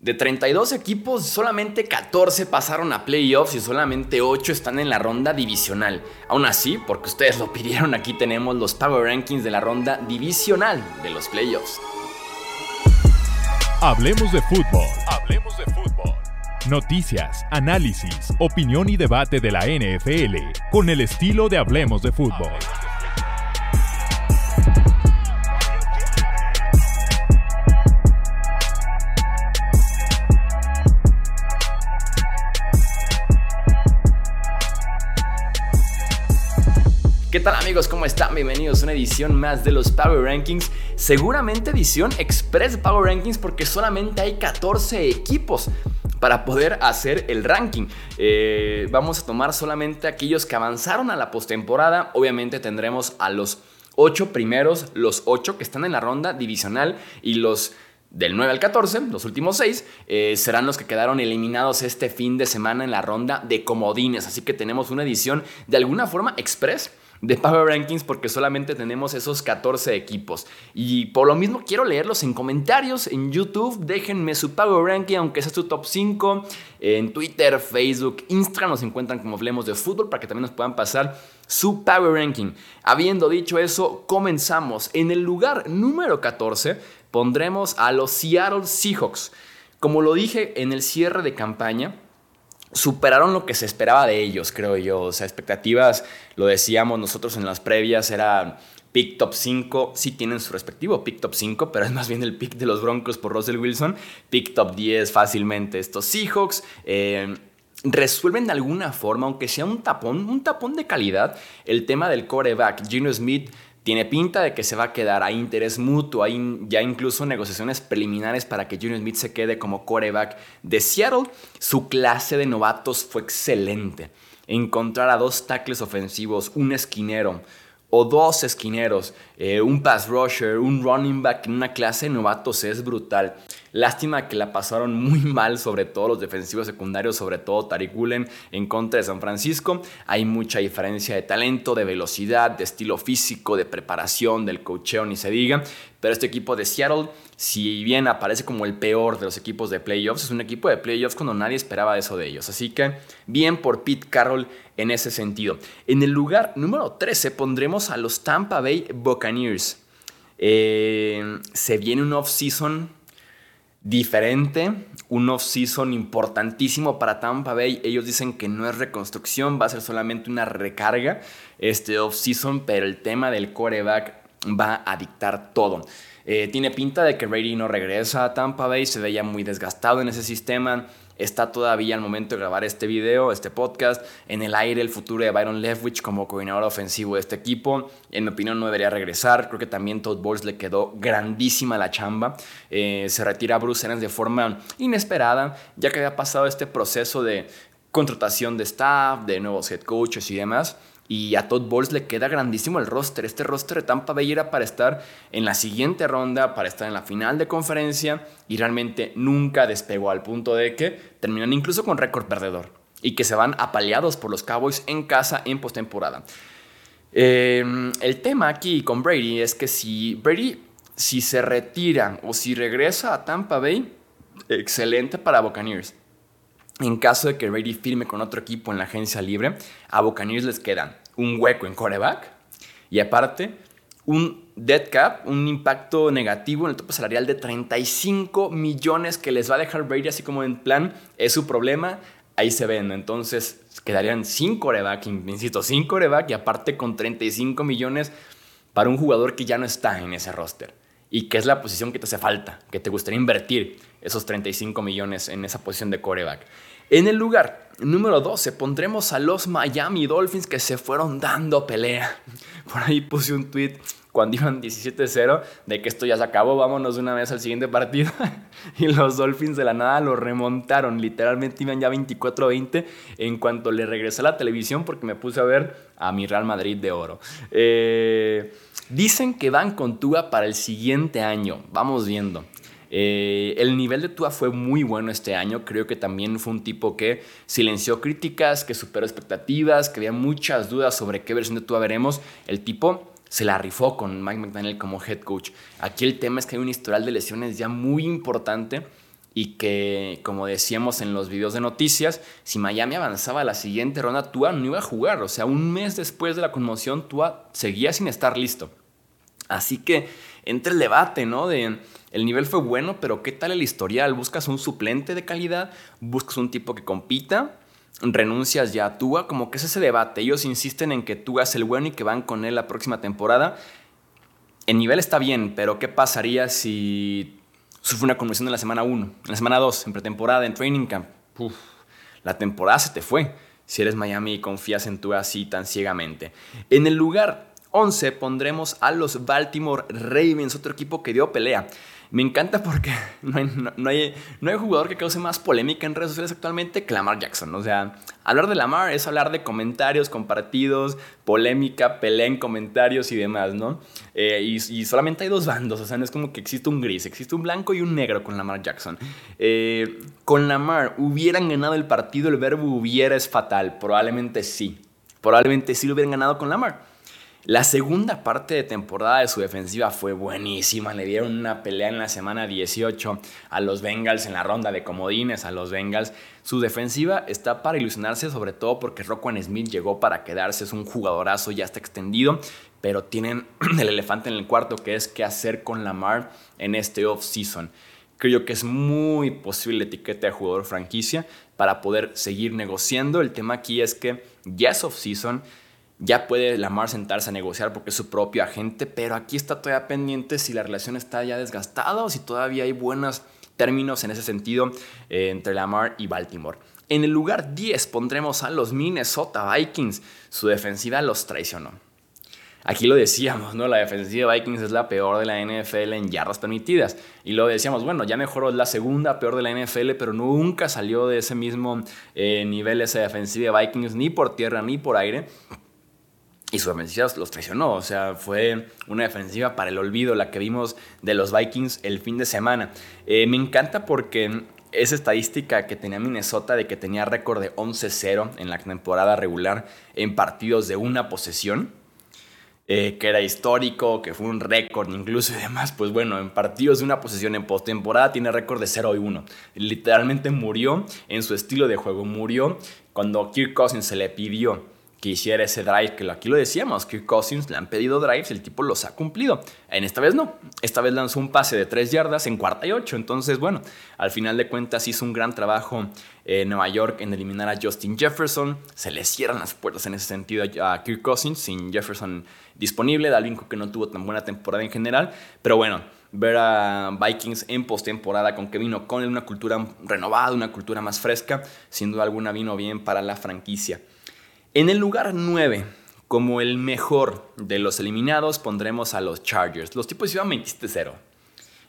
De 32 equipos, solamente 14 pasaron a playoffs y solamente 8 están en la ronda divisional. Aún así, porque ustedes lo pidieron, aquí tenemos los Power Rankings de la ronda divisional de los playoffs. Hablemos de fútbol. Hablemos de fútbol. Noticias, análisis, opinión y debate de la NFL con el estilo de Hablemos de fútbol. ¿Qué tal amigos? ¿Cómo están? Bienvenidos a una edición más de los Power Rankings. Seguramente edición Express Power Rankings porque solamente hay 14 equipos para poder hacer el ranking. Eh, vamos a tomar solamente aquellos que avanzaron a la postemporada. Obviamente tendremos a los 8 primeros, los 8 que están en la ronda divisional y los del 9 al 14, los últimos 6, eh, serán los que quedaron eliminados este fin de semana en la ronda de comodines. Así que tenemos una edición de alguna forma express de Power Rankings porque solamente tenemos esos 14 equipos. Y por lo mismo quiero leerlos en comentarios en YouTube. Déjenme su Power Ranking, aunque sea su top 5. En Twitter, Facebook, Instagram nos encuentran como Hablemos de Fútbol para que también nos puedan pasar su Power Ranking. Habiendo dicho eso, comenzamos. En el lugar número 14 pondremos a los Seattle Seahawks. Como lo dije en el cierre de campaña, superaron lo que se esperaba de ellos, creo yo. O sea, expectativas, lo decíamos nosotros en las previas, era pick top 5, sí tienen su respectivo pick top 5, pero es más bien el pick de los Broncos por Russell Wilson, pick top 10 fácilmente estos Seahawks. Eh, resuelven de alguna forma, aunque sea un tapón, un tapón de calidad, el tema del coreback. Gino Smith tiene pinta de que se va a quedar, hay interés mutuo, hay ya incluso negociaciones preliminares para que Junior Smith se quede como quarterback de Seattle. Su clase de novatos fue excelente. Encontrar a dos tackles ofensivos, un esquinero, o dos esquineros, eh, un pass rusher, un running back en una clase de novatos es brutal. Lástima que la pasaron muy mal, sobre todo los defensivos secundarios, sobre todo Tariq Woolen en contra de San Francisco. Hay mucha diferencia de talento, de velocidad, de estilo físico, de preparación, del cocheo, ni se diga. Pero este equipo de Seattle, si bien aparece como el peor de los equipos de playoffs, es un equipo de playoffs cuando nadie esperaba eso de ellos. Así que bien por Pete Carroll en ese sentido. En el lugar número 13 pondremos a los Tampa Bay Buccaneers. Eh, se viene un off-season diferente, un off-season importantísimo para Tampa Bay. Ellos dicen que no es reconstrucción, va a ser solamente una recarga este off-season, pero el tema del coreback va a dictar todo. Eh, tiene pinta de que Brady no regresa a Tampa Bay, se veía muy desgastado en ese sistema. Está todavía al momento de grabar este video, este podcast, en el aire el futuro de Byron Leftwich como coordinador ofensivo de este equipo. En mi opinión no debería regresar. Creo que también Todd Bowles le quedó grandísima la chamba. Eh, se retira Bruce Arians de forma inesperada, ya que había pasado este proceso de contratación de staff, de nuevos head coaches y demás. Y a Todd Bowles le queda grandísimo el roster. Este roster de Tampa Bay era para estar en la siguiente ronda, para estar en la final de conferencia y realmente nunca despegó al punto de que terminan incluso con récord perdedor y que se van apaleados por los Cowboys en casa en postemporada. Em, el tema aquí con Brady es que si Brady si se retira o si regresa a Tampa Bay, excelente para Buccaneers. En caso de que Brady firme con otro equipo en la agencia libre, a Buccaneers les queda un hueco en coreback y aparte un dead cap, un impacto negativo en el tope salarial de 35 millones que les va a dejar Brady así como en plan, es su problema, ahí se ven. Entonces quedarían sin coreback, insisto, sin coreback y aparte con 35 millones para un jugador que ya no está en ese roster y que es la posición que te hace falta, que te gustaría invertir esos 35 millones en esa posición de coreback. En el lugar número 12 pondremos a los Miami Dolphins que se fueron dando pelea. Por ahí puse un tweet cuando iban 17-0 de que esto ya se acabó, vámonos de una vez al siguiente partido. y los Dolphins de la nada lo remontaron, literalmente iban ya 24-20 en cuanto le regresé a la televisión porque me puse a ver a mi Real Madrid de oro. Eh, dicen que van con Tua para el siguiente año, vamos viendo. Eh, el nivel de Tua fue muy bueno este año. Creo que también fue un tipo que silenció críticas, que superó expectativas, que había muchas dudas sobre qué versión de Tua veremos. El tipo se la rifó con Mike McDaniel como head coach. Aquí el tema es que hay un historial de lesiones ya muy importante y que, como decíamos en los videos de noticias, si Miami avanzaba a la siguiente ronda, Tua no iba a jugar. O sea, un mes después de la conmoción, Tua seguía sin estar listo. Así que entre el debate, ¿no? De el nivel fue bueno, pero ¿qué tal el historial? ¿Buscas un suplente de calidad? ¿Buscas un tipo que compita? ¿Renuncias ya a Tua? Como que es ese debate. Ellos insisten en que Tua es el bueno y que van con él la próxima temporada. El nivel está bien, pero ¿qué pasaría si fue una conversión en la semana 1, en la semana 2, en pretemporada, en training camp. la temporada se te fue si eres Miami y confías en tu así tan ciegamente. En el lugar 11 pondremos a los Baltimore Ravens, otro equipo que dio pelea. Me encanta porque no hay, no, hay, jugador que cause más polémica en redes sociales actualmente que Lamar Jackson. O sea, hablar de Lamar es hablar de comentarios compartidos, polémica, pelea en comentarios y demás, ¿no? Eh, y, solamente hay dos bandos, o sea, no es como que existe un gris, existe un blanco y un negro con Lamar Jackson. Eh, con Lamar, ¿hubieran ganado el partido? El verbo hubiera es fatal. Probablemente sí. Probablemente sí lo hubieran ganado con Lamar. La segunda parte de temporada de su defensiva fue buenísima. Le dieron una pelea en la semana 18 a los Bengals en la ronda de comodines a los Bengals. Su defensiva está para ilusionarse, sobre todo porque Roquan Smith llegó para quedarse. Es un jugadorazo, ya está extendido. Pero tienen el elefante en el cuarto, que es qué hacer con Lamar en este off-season. Creo que es muy posible etiqueta de jugador franquicia para poder seguir negociando. El tema aquí es que ya es off-season ya puede Lamar sentarse a negociar porque es su propio agente, pero aquí está todavía pendiente si la relación está ya desgastada o si todavía hay buenos términos en ese sentido eh, entre Lamar y Baltimore. En el lugar 10 pondremos a los Minnesota Vikings. Su defensiva los traicionó. Aquí lo decíamos, ¿no? La defensiva de Vikings es la peor de la NFL en yardas permitidas. Y lo decíamos, bueno, ya mejoró la segunda peor de la NFL, pero nunca salió de ese mismo eh, nivel esa defensiva de Vikings, ni por tierra ni por aire. Y su defensiva los traicionó, o sea, fue una defensiva para el olvido la que vimos de los Vikings el fin de semana. Eh, me encanta porque esa estadística que tenía Minnesota de que tenía récord de 11-0 en la temporada regular en partidos de una posesión, eh, que era histórico, que fue un récord incluso y demás, pues bueno, en partidos de una posesión en postemporada tiene récord de 0 y 1. Literalmente murió en su estilo de juego, murió cuando Kirk Cousins se le pidió que hiciera ese drive, que aquí lo decíamos, que Cousins le han pedido drives, el tipo los ha cumplido. En esta vez no, esta vez lanzó un pase de 3 yardas en cuarta y 8, entonces bueno, al final de cuentas hizo un gran trabajo en Nueva York en eliminar a Justin Jefferson, se le cierran las puertas en ese sentido a Kirk Cousins, sin Jefferson disponible, Dalvin que no tuvo tan buena temporada en general, pero bueno, ver a Vikings en postemporada con que vino con una cultura renovada, una cultura más fresca, sin duda alguna vino bien para la franquicia. En el lugar 9, como el mejor de los eliminados, pondremos a los Chargers. Los tipos iban 27-0.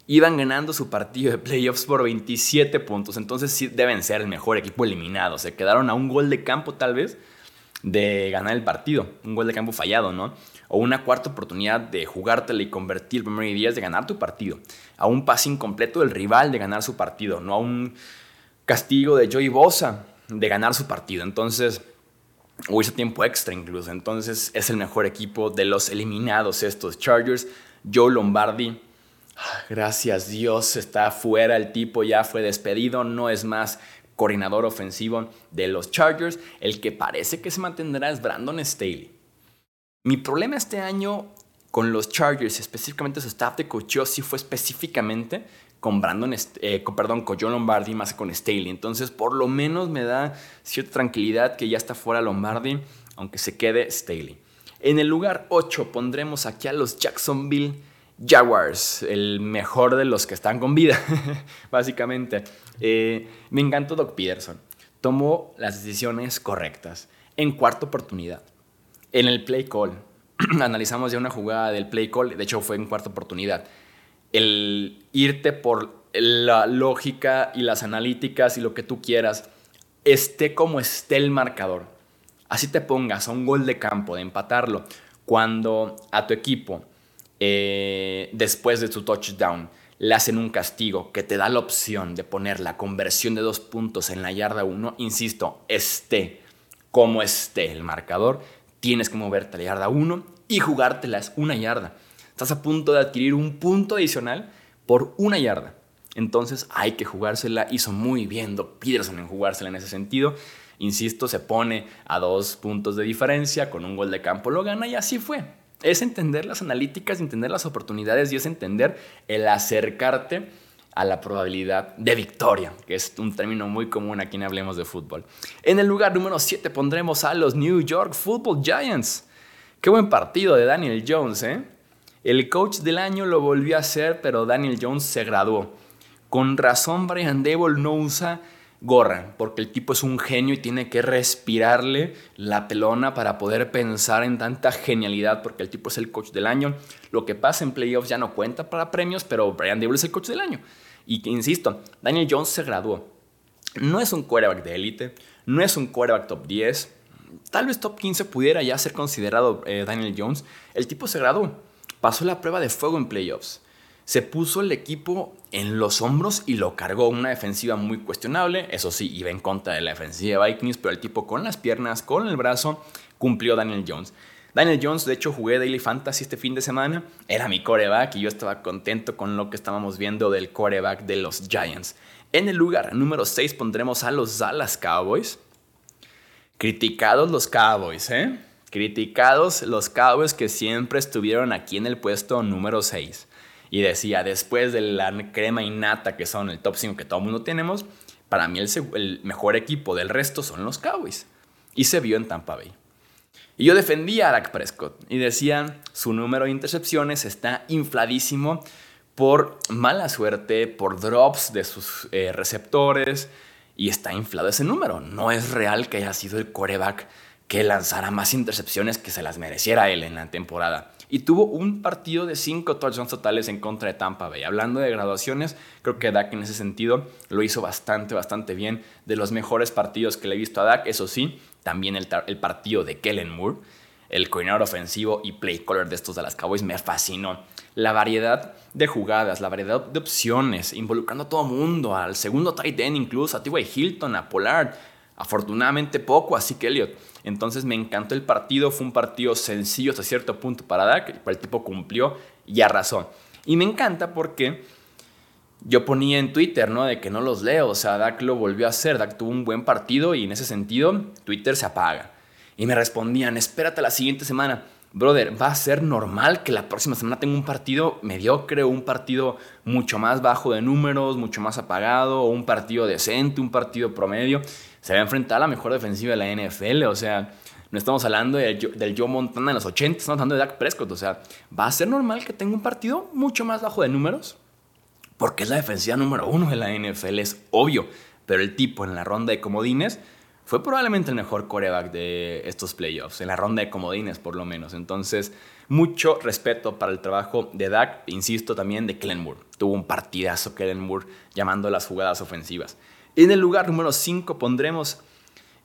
Iban ganando su partido de playoffs por 27 puntos. Entonces sí deben ser el mejor equipo eliminado. Se quedaron a un gol de campo tal vez de ganar el partido. Un gol de campo fallado, ¿no? O una cuarta oportunidad de jugártela y convertir el primer día de ganar tu partido. A un pase incompleto del rival de ganar su partido. No a un castigo de Joey Bosa de ganar su partido. Entonces o hizo tiempo extra incluso. Entonces es el mejor equipo de los eliminados estos Chargers. Joe Lombardi, gracias Dios, está fuera el tipo, ya fue despedido, no es más coordinador ofensivo de los Chargers. El que parece que se mantendrá es Brandon Staley. Mi problema este año con los Chargers, específicamente su staff de coaching, sí fue específicamente con Brandon, eh, perdón, con John Lombardi más con Staley. Entonces, por lo menos me da cierta tranquilidad que ya está fuera Lombardi, aunque se quede Staley. En el lugar 8 pondremos aquí a los Jacksonville Jaguars, el mejor de los que están con vida, básicamente. Eh, me encantó Doc Peterson. Tomó las decisiones correctas en cuarta oportunidad. En el play call, analizamos ya una jugada del play call, de hecho fue en cuarta oportunidad el irte por la lógica y las analíticas y lo que tú quieras, esté como esté el marcador. Así te pongas a un gol de campo, de empatarlo, cuando a tu equipo, eh, después de tu touchdown, le hacen un castigo que te da la opción de poner la conversión de dos puntos en la yarda 1, insisto, esté como esté el marcador, tienes que moverte a la yarda 1 y jugártelas una yarda. Estás a punto de adquirir un punto adicional por una yarda. Entonces hay que jugársela. Hizo muy bien Doc Peterson en jugársela en ese sentido. Insisto, se pone a dos puntos de diferencia, con un gol de campo lo gana y así fue. Es entender las analíticas, entender las oportunidades y es entender el acercarte a la probabilidad de victoria, que es un término muy común aquí en Hablemos de Fútbol. En el lugar número 7 pondremos a los New York Football Giants. Qué buen partido de Daniel Jones, ¿eh? El coach del año lo volvió a hacer, pero Daniel Jones se graduó. Con razón, Brian Dable no usa gorra, porque el tipo es un genio y tiene que respirarle la pelona para poder pensar en tanta genialidad, porque el tipo es el coach del año. Lo que pasa en playoffs ya no cuenta para premios, pero Brian Dable es el coach del año. Y insisto, Daniel Jones se graduó. No es un quarterback de élite, no es un quarterback top 10, tal vez top 15 pudiera ya ser considerado eh, Daniel Jones. El tipo se graduó, pasó la prueba de fuego en playoffs se puso el equipo en los hombros y lo cargó. Una defensiva muy cuestionable, eso sí, iba en contra de la defensiva de Vikings, pero el tipo con las piernas, con el brazo, cumplió Daniel Jones. Daniel Jones, de hecho, jugué Daily Fantasy este fin de semana. Era mi coreback y yo estaba contento con lo que estábamos viendo del coreback de los Giants. En el lugar número 6 pondremos a los Dallas Cowboys. Criticados los Cowboys, ¿eh? Criticados los Cowboys que siempre estuvieron aquí en el puesto número 6 y decía, después de la crema innata que son el top 5 que todo el mundo tenemos, para mí el, mejor equipo del resto son los Cowboys. Y se vio en Tampa Bay. Y yo defendía a Dak Prescott y decía, su número de intercepciones está infladísimo por mala suerte, por drops de sus eh, receptores, y está inflado ese número. No es real que haya sido el coreback que lanzara más intercepciones que se las mereciera él en la temporada y tuvo un partido de cinco touchdowns totales en contra de Tampa Bay. Hablando de graduaciones, creo que Dak en ese sentido lo hizo bastante, bastante bien. De los mejores partidos que le he visto a Dak, eso sí, también el, partido de Kellen Moore, el coordinador ofensivo y play caller de estos de las Cowboys, me fascinó. La variedad de jugadas, la variedad de opciones, involucrando a todo mundo, al segundo tight end incluso, a T.Y. Hilton, a Pollard, afortunadamente poco, así que Elliot entonces me encantó el partido, fue un partido sencillo hasta cierto punto para Dak, el tipo cumplió y arrasó. Y me encanta porque yo ponía en Twitter, ¿no? De que no los leo, o sea, Dak lo volvió a hacer, Dak tuvo un buen partido y en ese sentido Twitter se apaga. Y me respondían, espérate la siguiente semana. Brother, va a ser normal que la próxima semana tenga un partido mediocre, un partido mucho más bajo de números, mucho más apagado, un partido decente, un partido promedio se va a enfrentar a la mejor defensiva de la NFL. O sea, no estamos hablando del Joe Montana en los 80, estamos hablando de Dak Prescott. O sea, va a ser normal que tenga un partido mucho más bajo de números, porque es la defensiva número uno de la NFL, es obvio. Pero el tipo en la ronda de comodines fue probablemente el mejor coreback de estos playoffs, en la ronda de comodines por lo menos. Entonces, mucho respeto para el trabajo de Dak, insisto también de Kellen. Tuvo un partidazo Kellen llamando las jugadas ofensivas. En el lugar número 5 pondremos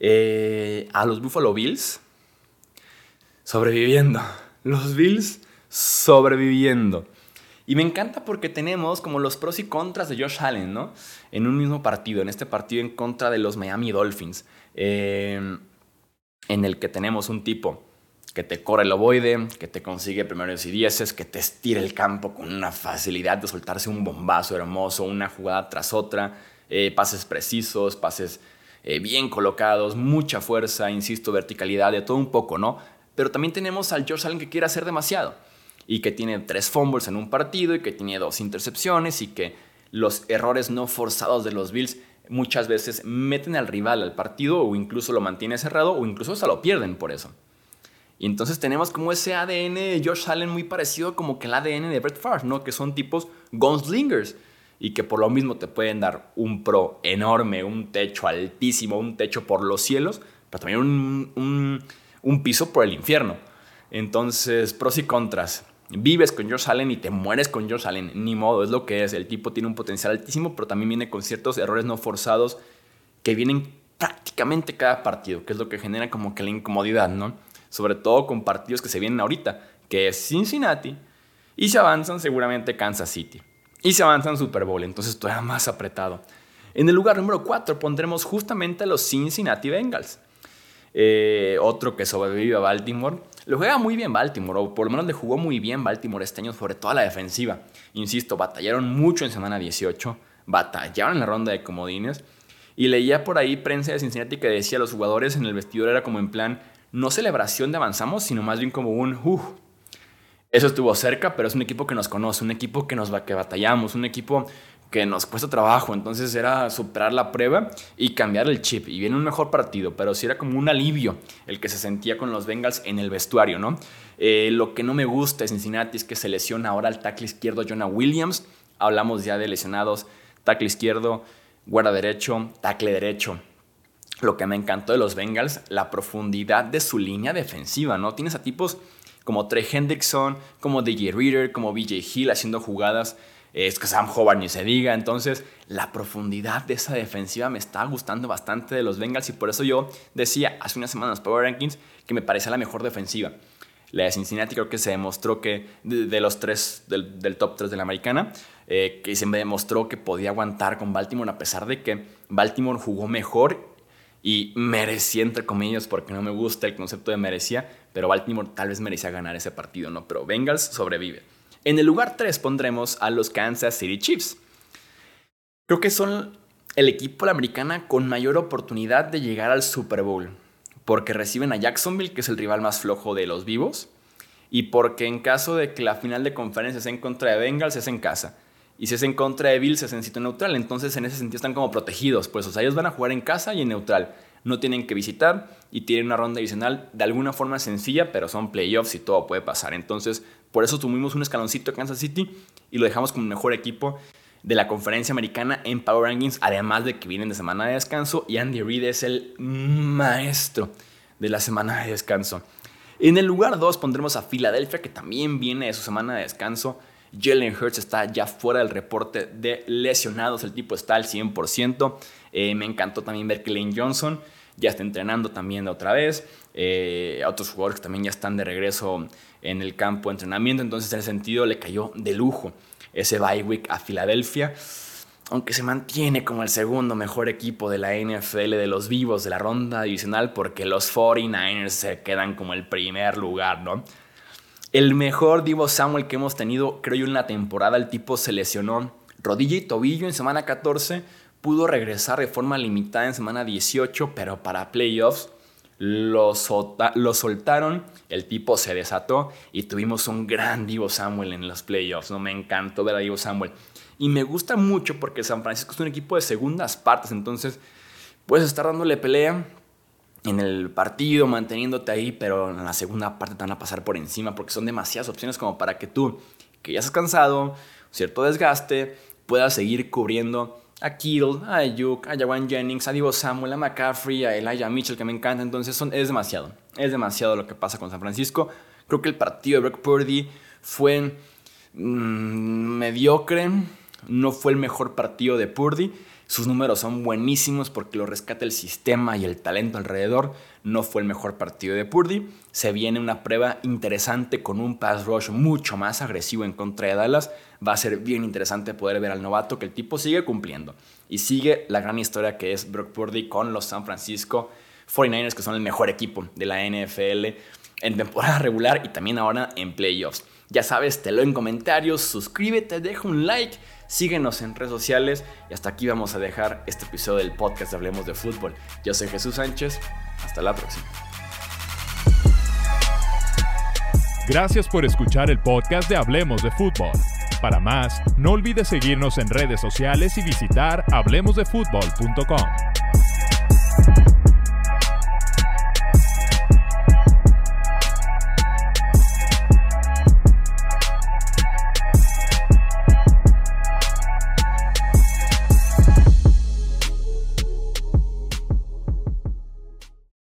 eh, a los Buffalo Bills sobreviviendo. Los Bills sobreviviendo. Y me encanta porque tenemos como los pros y contras de Josh Allen, ¿no? En un mismo partido, en este partido en contra de los Miami Dolphins, eh, en el que tenemos un tipo que te corre el ovoide, que te consigue primeros y dieces, que te estira el campo con una facilidad de soltarse un bombazo hermoso, una jugada tras otra, eh, pases precisos, pases eh, bien colocados, mucha fuerza, insisto, verticalidad, de todo un poco, ¿no? Pero también tenemos al George Allen que quiere hacer demasiado y que tiene tres fumbles en un partido y que tiene dos intercepciones y que los errores no forzados de los Bills muchas veces meten al rival al partido o incluso lo mantiene cerrado o incluso se lo pierden por eso. Y entonces tenemos como ese ADN de Josh Allen muy parecido como que el ADN de Brett Favre, ¿no? Que son tipos gunslingers y que por lo mismo te pueden dar un pro enorme, un techo altísimo, un techo por los cielos, pero también un, un, piso por el infierno. Entonces, pros y contras. Vives con George Allen y te mueres con George Allen. Ni modo, es lo que es. El tipo tiene un potencial altísimo, pero también viene con ciertos errores no forzados que vienen prácticamente cada partido, que es lo que genera como que la incomodidad, ¿no? Sobre todo con partidos que se vienen ahorita, que es Cincinnati y se avanzan seguramente Kansas City y se avanza en Super Bowl, entonces todavía más apretado. En el lugar número 4 pondremos justamente a los Cincinnati Bengals. Eh, otro que sobrevive a Baltimore. Lo juega muy bien Baltimore, o por lo menos le jugó muy bien Baltimore este año, sobre todo la defensiva. Insisto, batallaron mucho en semana 18, batallaron en la ronda de comodines. Y leía por ahí prensa de Cincinnati que decía los jugadores en el vestidor era como en plan, no celebración de avanzamos, sino más bien como un, uh, eso estuvo cerca, pero es un equipo que nos conoce, un equipo que nos que batallamos, un equipo que nos cuesta trabajo. Entonces era superar la prueba y cambiar el chip. Y viene un mejor partido, pero sí era como un alivio el que se sentía con los Bengals en el vestuario, ¿no? Eh, lo que no me gusta de Cincinnati es que se lesiona ahora el tackle izquierdo Jonah Williams. Hablamos ya de lesionados, tackle izquierdo, guarda derecho, tackle derecho. Lo que me encantó de los Bengals, la profundidad de su línea defensiva, ¿no? Tienes a tipos como Trey Hendrickson, como DJ Reader, como BJ Hill haciendo jugadas. Es que Sam Howard ni se diga. Entonces, la profundidad de esa defensiva me está gustando bastante de los Bengals y por eso yo decía hace unas semanas Power Rankings que me parecía la mejor defensiva. La de Cincinnati creo que se demostró que de, los tres, del, top 3 de la americana, eh, que se me demostró que podía aguantar con Baltimore a pesar de que Baltimore jugó mejor y merecía, entre comillas, porque no me gusta el concepto de merecía, pero Baltimore tal vez merecía ganar ese partido, ¿no? Pero Bengals sobrevive. En el lugar 3 pondremos a los Kansas City Chiefs. Creo que son el equipo de la americana con mayor oportunidad de llegar al Super Bowl, porque reciben a Jacksonville, que es el rival más flojo de los vivos, y porque en caso de que la final de conferencia sea en contra de Bengals, es en casa. Y si es en contra de Bills, es en sitio neutral. Entonces, en ese sentido, están como protegidos. Pues, ellos van a jugar en casa y en neutral no tienen que visitar y tienen una ronda adicional de alguna forma sencilla, pero son playoffs y todo puede pasar. Entonces, por eso tuvimos un escaloncito a Kansas City y lo dejamos como mejor equipo de la conferencia americana en Power Rankings, además de que vienen de semana de descanso y Andy Reid es el maestro de la semana de descanso. En el lugar 2 pondremos a Filadelfia, que también viene de su semana de descanso. Jalen Hurts está ya fuera del reporte de lesionados, el tipo está al 100%. Eh, me encantó también ver que Lane Johnson ya está entrenando también otra vez. Eh, otros jugadores también ya están de regreso en el campo de entrenamiento. Entonces, en ese sentido, le cayó de lujo ese bye week a Filadelfia. Aunque se mantiene como el segundo mejor equipo de la NFL de los vivos de la ronda divisional, porque los 49ers se quedan como el primer lugar, ¿no? El mejor Divo Samuel que hemos tenido, creo yo, en la temporada. El tipo se lesionó rodilla y tobillo en semana 14 pudo regresar de forma limitada en semana 18, pero para playoffs lo, soltaron, el tipo se desató y tuvimos un gran Divo Samuel en los playoffs. ¿no? Me encantó ver a Divo Samuel. Y me gusta mucho porque San Francisco es un equipo de segundas partes, entonces puedes estar dándole pelea en el partido, manteniéndote ahí, pero en la segunda parte te van a pasar por encima porque son demasiadas opciones como para que tú, que ya has cansado, cierto desgaste, puedas seguir cubriendo a Kittle, a Ayuk, a Jawan Jennings, a Divo Samuel, a McCaffrey, a Elijah Mitchell, que me encanta. Entonces son, es demasiado. Es demasiado lo que pasa con San Francisco. Creo que el partido de Brock Purdy fue mm, mediocre. No fue el mejor partido de Purdy. Sus números son buenísimos porque lo rescata el sistema y el talento alrededor. No fue el mejor partido de Purdy. Se viene una prueba interesante con un pass rush mucho más agresivo en contra de Dallas. Va a ser bien interesante poder ver al novato que el tipo sigue cumpliendo. Y sigue la gran historia que es Brock Purdy con los San Francisco 49ers, que son el mejor equipo de la NFL en temporada regular y también ahora en playoffs. Ya sabes, te lo en comentarios, suscríbete, deja un like Síguenos en redes sociales y hasta aquí vamos a dejar este episodio del podcast de Hablemos de Fútbol. Yo soy Jesús Sánchez, hasta la próxima. Gracias por escuchar el podcast de Hablemos de Fútbol. Para más, no olvides seguirnos en redes sociales y visitar hablemosdefutbol.com.